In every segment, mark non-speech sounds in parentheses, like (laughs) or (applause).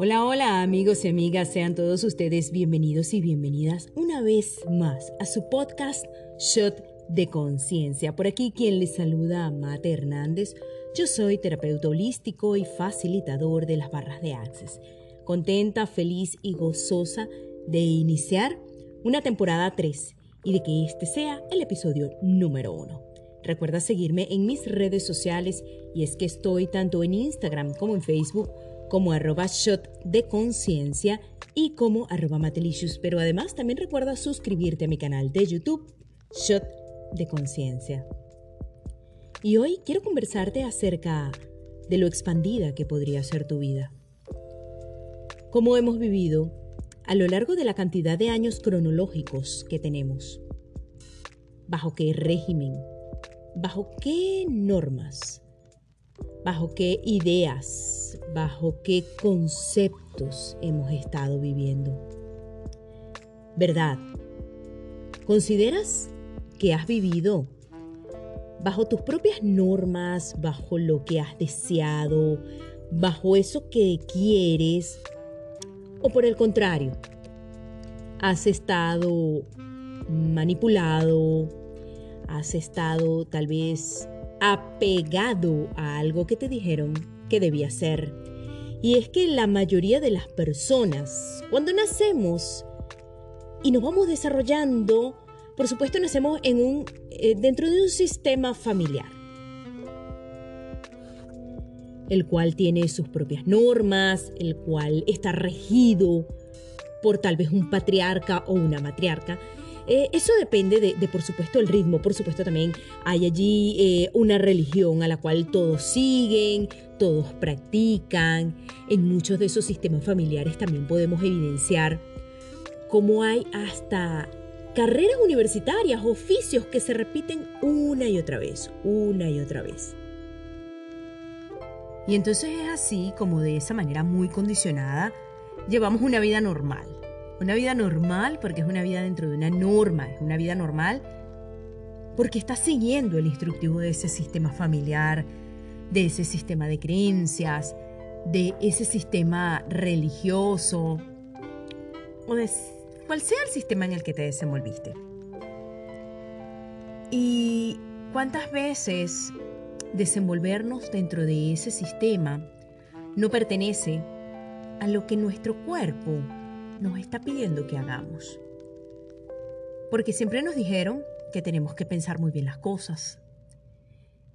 Hola, hola amigos y amigas, sean todos ustedes bienvenidos y bienvenidas una vez más a su podcast Shot de Conciencia. Por aquí quien les saluda, Mate Hernández. Yo soy terapeuta holístico y facilitador de las barras de Access. Contenta, feliz y gozosa de iniciar una temporada 3 y de que este sea el episodio número 1. Recuerda seguirme en mis redes sociales y es que estoy tanto en Instagram como en Facebook como arroba shot de conciencia y como arroba matelicious. Pero además también recuerda suscribirte a mi canal de YouTube, Shot de Conciencia. Y hoy quiero conversarte acerca de lo expandida que podría ser tu vida. Cómo hemos vivido a lo largo de la cantidad de años cronológicos que tenemos. ¿Bajo qué régimen? ¿Bajo qué normas? Bajo qué ideas, bajo qué conceptos hemos estado viviendo. ¿Verdad? ¿Consideras que has vivido bajo tus propias normas, bajo lo que has deseado, bajo eso que quieres? ¿O por el contrario, has estado manipulado, has estado tal vez apegado a algo que te dijeron que debía ser. Y es que la mayoría de las personas, cuando nacemos y nos vamos desarrollando, por supuesto nacemos en un, eh, dentro de un sistema familiar, el cual tiene sus propias normas, el cual está regido por tal vez un patriarca o una matriarca, eh, eso depende de, por supuesto, el ritmo. Por supuesto, también hay allí eh, una religión a la cual todos siguen, todos practican. En muchos de esos sistemas familiares también podemos evidenciar cómo hay hasta carreras universitarias, oficios que se repiten una y otra vez, una y otra vez. Y entonces es así como de esa manera muy condicionada llevamos una vida normal. Una vida normal porque es una vida dentro de una norma, es una vida normal porque está siguiendo el instructivo de ese sistema familiar, de ese sistema de creencias, de ese sistema religioso, o de cual sea el sistema en el que te desenvolviste. Y cuántas veces desenvolvernos dentro de ese sistema no pertenece a lo que nuestro cuerpo nos está pidiendo que hagamos. Porque siempre nos dijeron que tenemos que pensar muy bien las cosas,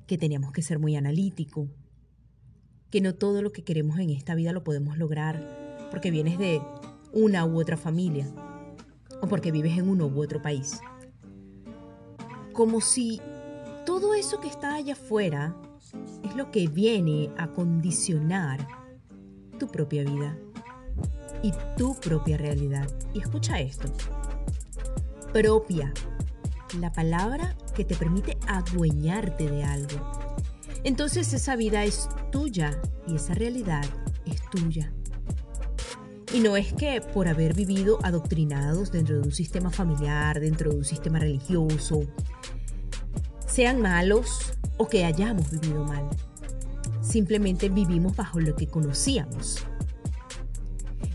que teníamos que ser muy analítico, que no todo lo que queremos en esta vida lo podemos lograr porque vienes de una u otra familia o porque vives en uno u otro país. Como si todo eso que está allá afuera es lo que viene a condicionar tu propia vida y tu propia realidad. Y escucha esto. Propia. La palabra que te permite adueñarte de algo. Entonces esa vida es tuya y esa realidad es tuya. Y no es que por haber vivido adoctrinados dentro de un sistema familiar, dentro de un sistema religioso, sean malos o que hayamos vivido mal. Simplemente vivimos bajo lo que conocíamos.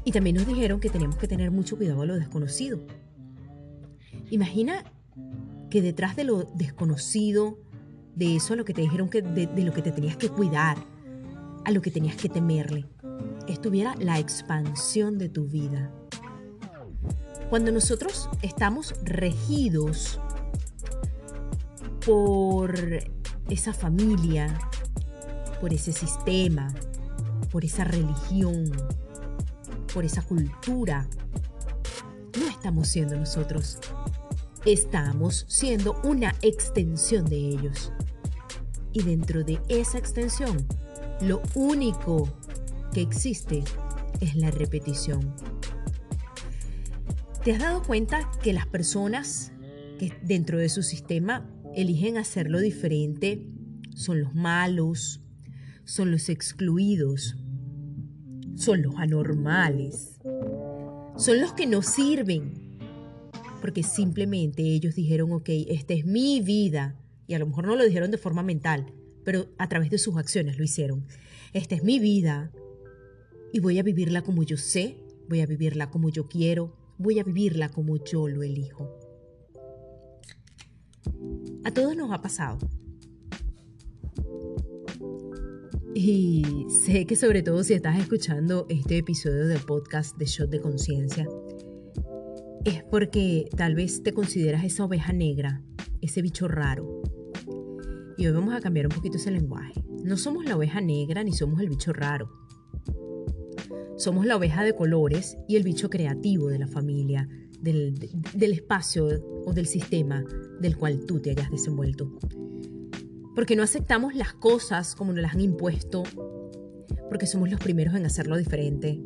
Y también nos dijeron que teníamos que tener mucho cuidado a lo desconocido. Imagina que detrás de lo desconocido, de eso a lo que te dijeron que de, de lo que te tenías que cuidar, a lo que tenías que temerle, estuviera la expansión de tu vida. Cuando nosotros estamos regidos por esa familia, por ese sistema, por esa religión, por esa cultura, no estamos siendo nosotros. Estamos siendo una extensión de ellos. Y dentro de esa extensión, lo único que existe es la repetición. ¿Te has dado cuenta que las personas que dentro de su sistema eligen hacerlo diferente son los malos, son los excluidos, son los anormales, son los que no sirven, porque simplemente ellos dijeron, ok, esta es mi vida, y a lo mejor no lo dijeron de forma mental, pero a través de sus acciones lo hicieron. Esta es mi vida y voy a vivirla como yo sé, voy a vivirla como yo quiero, voy a vivirla como yo lo elijo. A todos nos ha pasado. Y sé que sobre todo si estás escuchando este episodio del podcast de Shot de Conciencia, es porque tal vez te consideras esa oveja negra, ese bicho raro. Y hoy vamos a cambiar un poquito ese lenguaje. No somos la oveja negra ni somos el bicho raro. Somos la oveja de colores y el bicho creativo de la familia, del, del espacio o del sistema del cual tú te hayas desenvuelto. Porque no aceptamos las cosas como nos las han impuesto, porque somos los primeros en hacerlo diferente,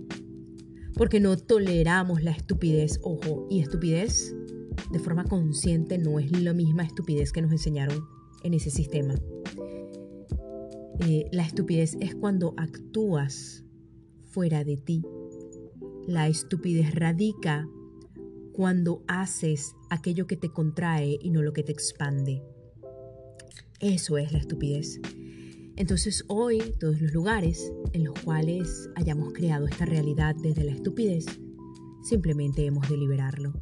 porque no toleramos la estupidez, ojo, y estupidez de forma consciente no es la misma estupidez que nos enseñaron en ese sistema. Eh, la estupidez es cuando actúas fuera de ti. La estupidez radica cuando haces aquello que te contrae y no lo que te expande. Eso es la estupidez. Entonces hoy todos los lugares en los cuales hayamos creado esta realidad desde la estupidez, simplemente hemos de liberarlo.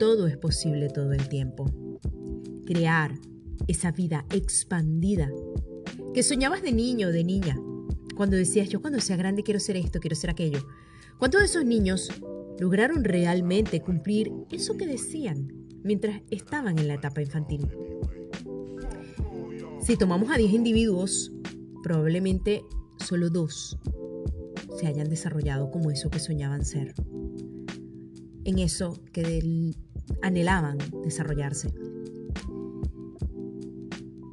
Todo es posible todo el tiempo. Crear esa vida expandida que soñabas de niño o de niña, cuando decías yo cuando sea grande quiero ser esto, quiero ser aquello. ¿Cuántos de esos niños lograron realmente cumplir eso que decían mientras estaban en la etapa infantil? Si tomamos a 10 individuos, probablemente solo dos se hayan desarrollado como eso que soñaban ser, en eso que anhelaban desarrollarse.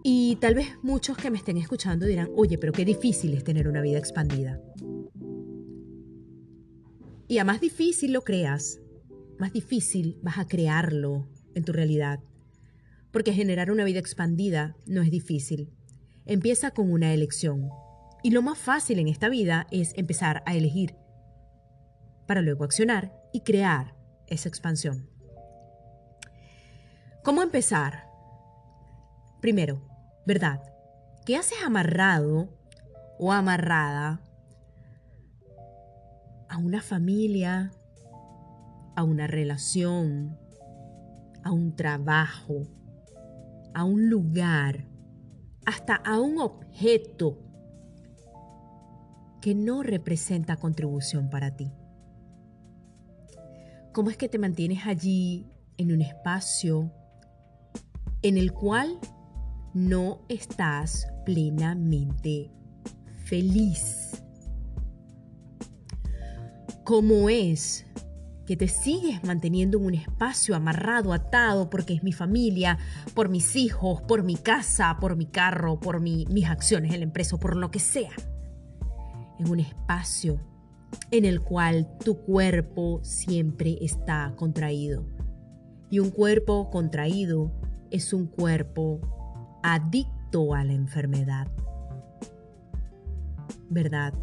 Y tal vez muchos que me estén escuchando dirán, oye, pero qué difícil es tener una vida expandida. Y a más difícil lo creas, más difícil vas a crearlo en tu realidad. Porque generar una vida expandida no es difícil. Empieza con una elección. Y lo más fácil en esta vida es empezar a elegir, para luego accionar y crear esa expansión. ¿Cómo empezar? Primero, ¿verdad? ¿Qué haces amarrado o amarrada a una familia, a una relación, a un trabajo, a un lugar, hasta a un objeto que no representa contribución para ti? ¿Cómo es que te mantienes allí en un espacio en el cual no estás plenamente feliz. ¿Cómo es que te sigues manteniendo en un espacio amarrado, atado, porque es mi familia, por mis hijos, por mi casa, por mi carro, por mis acciones en la empresa, por lo que sea. En un espacio en el cual tu cuerpo siempre está contraído. Y un cuerpo contraído es un cuerpo adicto a la enfermedad. ¿Verdad?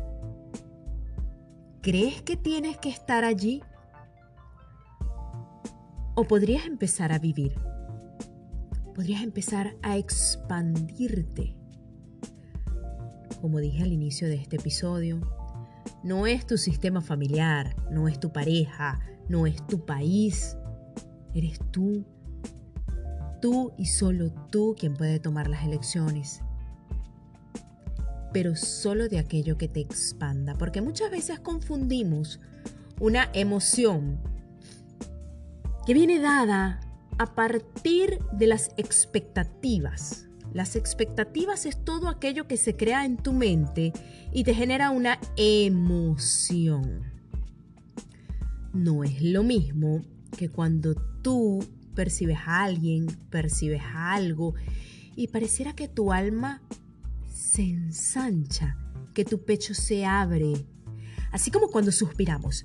¿Crees que tienes que estar allí? ¿O podrías empezar a vivir? Podrías empezar a expandirte. Como dije al inicio de este episodio, no es tu sistema familiar, no es tu pareja, no es tu país, eres tú tú y solo tú quien puede tomar las elecciones. Pero solo de aquello que te expanda, porque muchas veces confundimos una emoción que viene dada a partir de las expectativas. Las expectativas es todo aquello que se crea en tu mente y te genera una emoción. No es lo mismo que cuando tú percibes a alguien, percibes algo y pareciera que tu alma se ensancha, que tu pecho se abre, así como cuando suspiramos.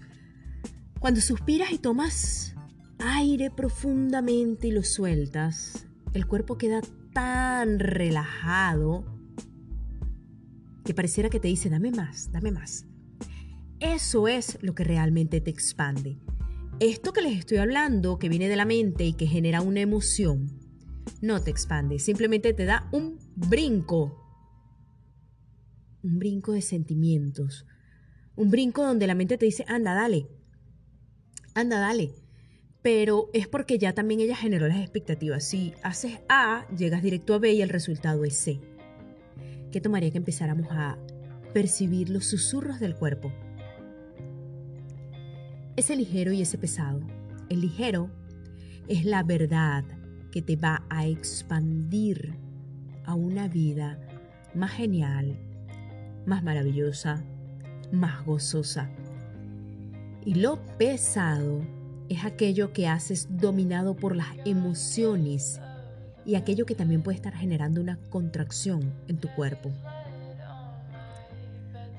Cuando suspiras y tomas aire profundamente y lo sueltas, el cuerpo queda tan relajado que pareciera que te dice, dame más, dame más. Eso es lo que realmente te expande. Esto que les estoy hablando, que viene de la mente y que genera una emoción, no te expande, simplemente te da un brinco, un brinco de sentimientos, Un brinco donde la mente te dice, anda, dale, anda, dale. Pero es porque ya también ella generó las expectativas. Si haces A, llegas directo a B y el resultado es C. ¿Qué tomaría que empezáramos a percibir los susurros del cuerpo? Ese ligero y ese pesado. El ligero es la verdad que te va a expandir a una vida más genial, más maravillosa, más gozosa. Y lo pesado es aquello que haces dominado por las emociones y aquello que también puede estar generando una contracción en tu cuerpo.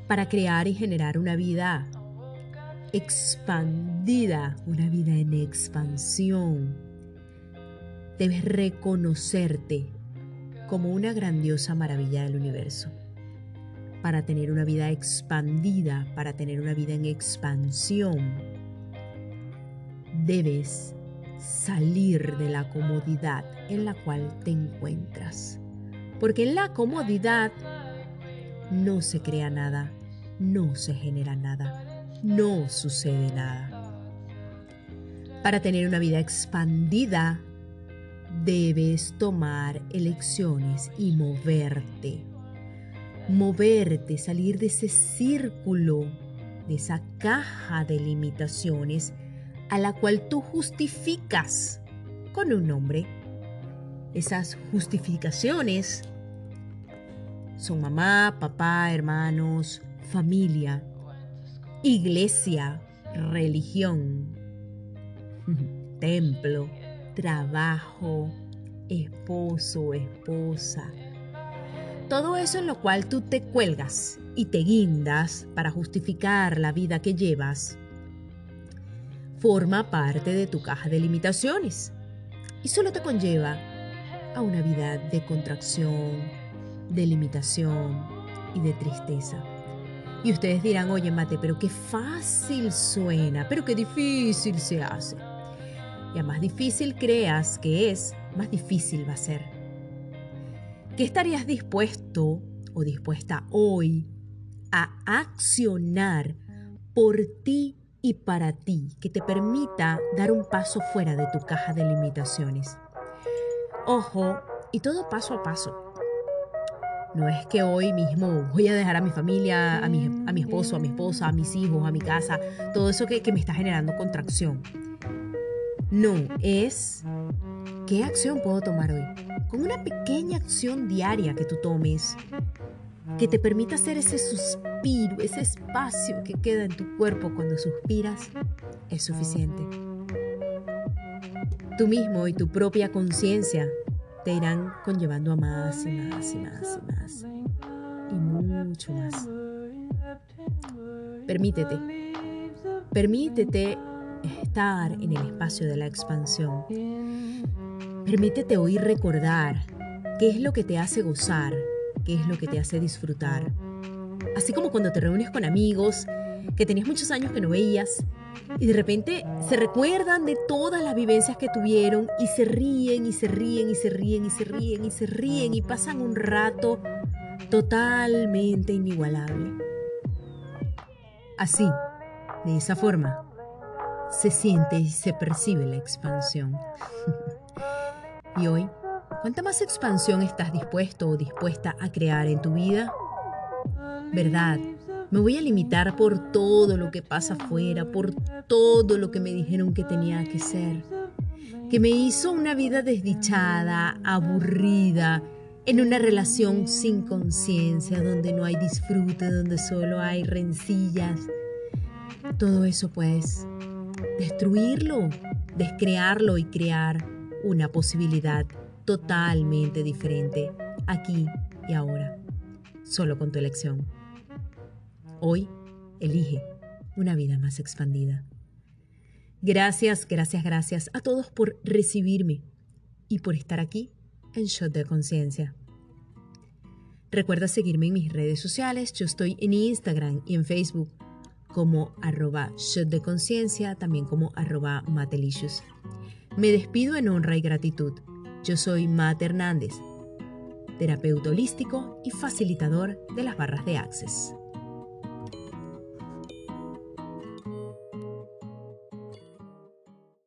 Para crear y generar una vida expandida, una vida en expansión, debes reconocerte como una grandiosa maravilla del universo. Para tener una vida expandida, para tener una vida en expansión, debes salir de la comodidad en la cual te encuentras. Porque en la comodidad no se crea nada, no se genera nada, no sucede nada. Para tener una vida expandida, debes tomar elecciones y moverte. Moverte, salir de ese círculo, de esa caja de limitaciones a la cual tú justificas con un nombre. Esas justificaciones son mamá, papá, hermanos, familia, iglesia, religión, (laughs) templo, trabajo, esposo, esposa. Todo eso en lo cual tú te cuelgas y te guindas para justificar la vida que llevas forma parte de tu caja de limitaciones y solo te conlleva a una vida de contracción, de limitación y de tristeza. Y ustedes dirán, oye Mate, pero qué fácil suena, pero qué difícil se hace. Y a más difícil creas que es, más difícil va a ser. ¿Qué estarías dispuesto o dispuesta hoy a accionar por ti y para ti que te permita dar un paso fuera de tu caja de limitaciones. Ojo, y todo paso a paso. No es que hoy mismo voy a dejar a mi familia, a mi, a mi esposo, a mi esposa, a mis hijos, a mi casa, todo eso que, que me está generando contracción. No, es qué acción puedo tomar hoy. Con una pequeña acción diaria que tú tomes, que te permita hacer ese suspiro, ese espacio que queda en tu cuerpo cuando suspiras, es suficiente. Tú mismo y tu propia conciencia te irán conllevando a más y más y más y más. Y mucho más. Permítete. Permítete estar en el espacio de la expansión. Permítete oír recordar qué es lo que te hace gozar qué es lo que te hace disfrutar. Así como cuando te reúnes con amigos que tenías muchos años que no veías y de repente se recuerdan de todas las vivencias que tuvieron y se ríen y se ríen y se ríen y se ríen y se ríen y pasan un rato totalmente inigualable. Así, de esa forma, se siente y se percibe la expansión. (laughs) y hoy ¿Cuánta más expansión estás dispuesto o dispuesta a crear en tu vida? ¿Verdad? Me voy a limitar por todo lo que pasa afuera, por todo lo que me dijeron que tenía que ser, que me hizo una vida desdichada, aburrida, en una relación sin conciencia, donde no hay disfrute, donde solo hay rencillas. Todo eso pues, destruirlo, descrearlo y crear una posibilidad totalmente diferente aquí y ahora, solo con tu elección. Hoy elige una vida más expandida. Gracias, gracias, gracias a todos por recibirme y por estar aquí en Shot de Conciencia. Recuerda seguirme en mis redes sociales. Yo estoy en Instagram y en Facebook como arroba shot de conciencia, también como arroba matelicious. Me despido en honra y gratitud. Yo soy Matt Hernández, terapeuta holístico y facilitador de las barras de Access.